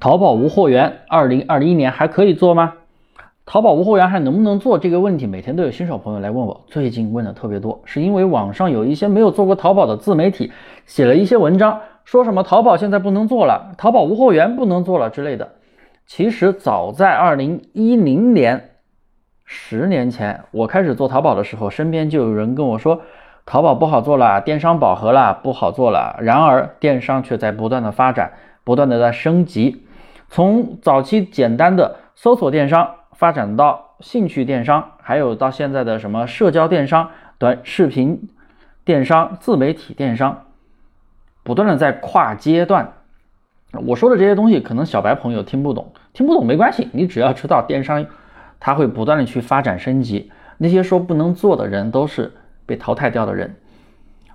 淘宝无货源，二零二一年还可以做吗？淘宝无货源还能不能做这个问题，每天都有新手朋友来问我，最近问的特别多，是因为网上有一些没有做过淘宝的自媒体写了一些文章，说什么淘宝现在不能做了，淘宝无货源不能做了之类的。其实早在二零一零年，十年前我开始做淘宝的时候，身边就有人跟我说，淘宝不好做了，电商饱和了，不好做了。然而电商却在不断的发展，不断的在升级，从早期简单的搜索电商。发展到兴趣电商，还有到现在的什么社交电商、短视频电商、自媒体电商，不断的在跨阶段。我说的这些东西，可能小白朋友听不懂，听不懂没关系，你只要知道电商它会不断的去发展升级。那些说不能做的人，都是被淘汰掉的人。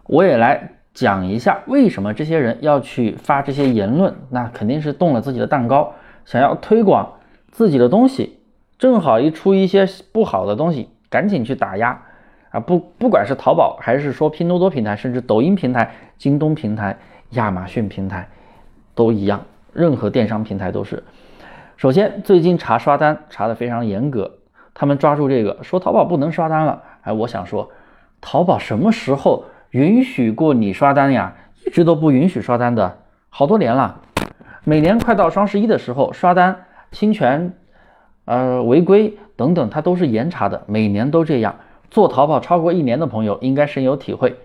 我也来讲一下，为什么这些人要去发这些言论，那肯定是动了自己的蛋糕，想要推广自己的东西。正好一出一些不好的东西，赶紧去打压啊！不，不管是淘宝还是说拼多多平台，甚至抖音平台、京东平台、亚马逊平台，都一样。任何电商平台都是。首先，最近查刷单查的非常严格，他们抓住这个说淘宝不能刷单了。哎，我想说，淘宝什么时候允许过你刷单呀？一直都不允许刷单的，好多年了。每年快到双十一的时候，刷单侵权。呃，违规等等，它都是严查的，每年都这样。做淘宝超过一年的朋友应该深有体会，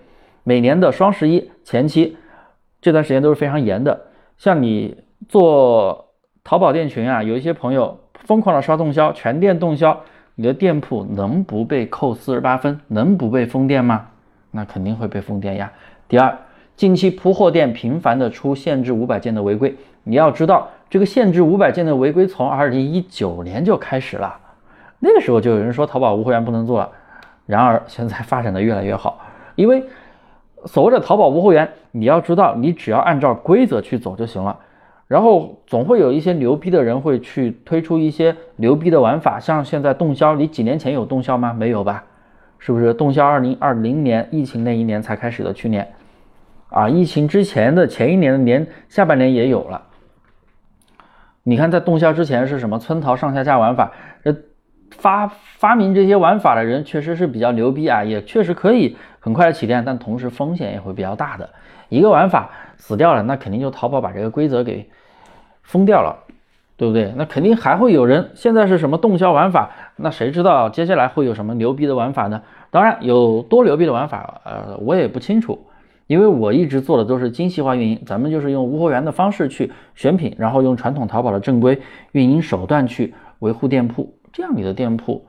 每年的双十一前期这段时间都是非常严的。像你做淘宝店群啊，有一些朋友疯狂的刷动销，全店动销，你的店铺能不被扣四十八分，能不被封店吗？那肯定会被封店呀。第二，近期铺货店频繁的出限制五百件的违规，你要知道。这个限制五百件的违规从二零一九年就开始了，那个时候就有人说淘宝无货源不能做了。然而现在发展的越来越好，因为所谓的淘宝无货源，你要知道，你只要按照规则去走就行了。然后总会有一些牛逼的人会去推出一些牛逼的玩法，像现在动销，你几年前有动销吗？没有吧？是不是动销？二零二零年疫情那一年才开始的，去年啊，疫情之前的前一年的年下半年也有了。你看，在动销之前是什么村淘上下架玩法？呃，发发明这些玩法的人确实是比较牛逼啊，也确实可以很快的起店，但同时风险也会比较大的。一个玩法死掉了，那肯定就淘宝把这个规则给封掉了，对不对？那肯定还会有人。现在是什么动销玩法？那谁知道接下来会有什么牛逼的玩法呢？当然，有多牛逼的玩法，呃，我也不清楚。因为我一直做的都是精细化运营，咱们就是用无货源的方式去选品，然后用传统淘宝的正规运营手段去维护店铺，这样你的店铺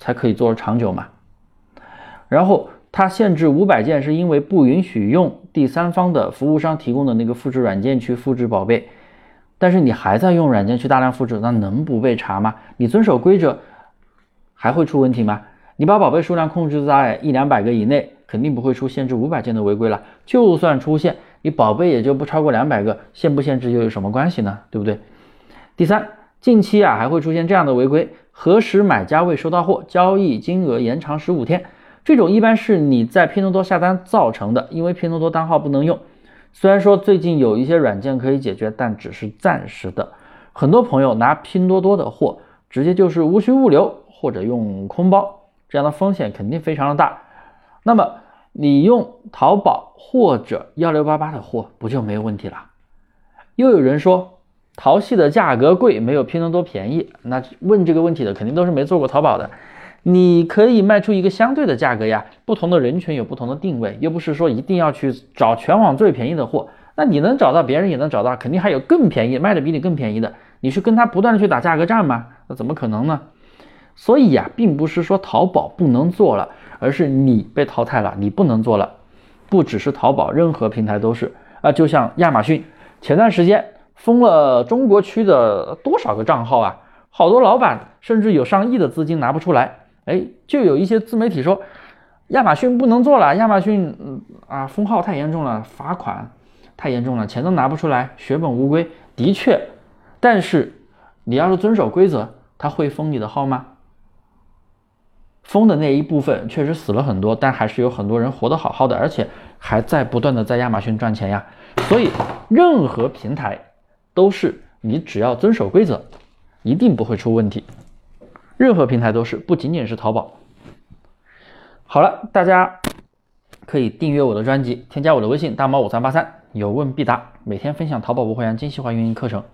才可以做长久嘛。然后它限制五百件，是因为不允许用第三方的服务商提供的那个复制软件去复制宝贝，但是你还在用软件去大量复制，那能不被查吗？你遵守规则还会出问题吗？你把宝贝数量控制在一两百个以内。肯定不会出限制五百件的违规了，就算出现，你宝贝也就不超过两百个，限不限制又有什么关系呢？对不对？第三，近期啊还会出现这样的违规：核实买家未收到货，交易金额延长十五天。这种一般是你在拼多多下单造成的，因为拼多多单号不能用。虽然说最近有一些软件可以解决，但只是暂时的。很多朋友拿拼多多的货，直接就是无需物流或者用空包，这样的风险肯定非常的大。那么你用淘宝或者幺六八八的货不就没有问题了？又有人说淘系的价格贵，没有拼多多便宜。那问这个问题的肯定都是没做过淘宝的。你可以卖出一个相对的价格呀。不同的人群有不同的定位，又不是说一定要去找全网最便宜的货。那你能找到，别人也能找到，肯定还有更便宜，卖的比你更便宜的。你是跟他不断的去打价格战吗？那怎么可能呢？所以呀，并不是说淘宝不能做了。而是你被淘汰了，你不能做了。不只是淘宝，任何平台都是啊。就像亚马逊，前段时间封了中国区的多少个账号啊？好多老板甚至有上亿的资金拿不出来。哎，就有一些自媒体说亚马逊不能做了，亚马逊嗯啊封号太严重了，罚款太严重了，钱都拿不出来，血本无归。的确，但是你要是遵守规则，他会封你的号吗？封的那一部分确实死了很多，但还是有很多人活得好好的，而且还在不断的在亚马逊赚钱呀。所以任何平台都是你只要遵守规则，一定不会出问题。任何平台都是，不仅仅是淘宝。好了，大家可以订阅我的专辑，添加我的微信大猫五三八三，有问必答，每天分享淘宝无货源精细化运营课程。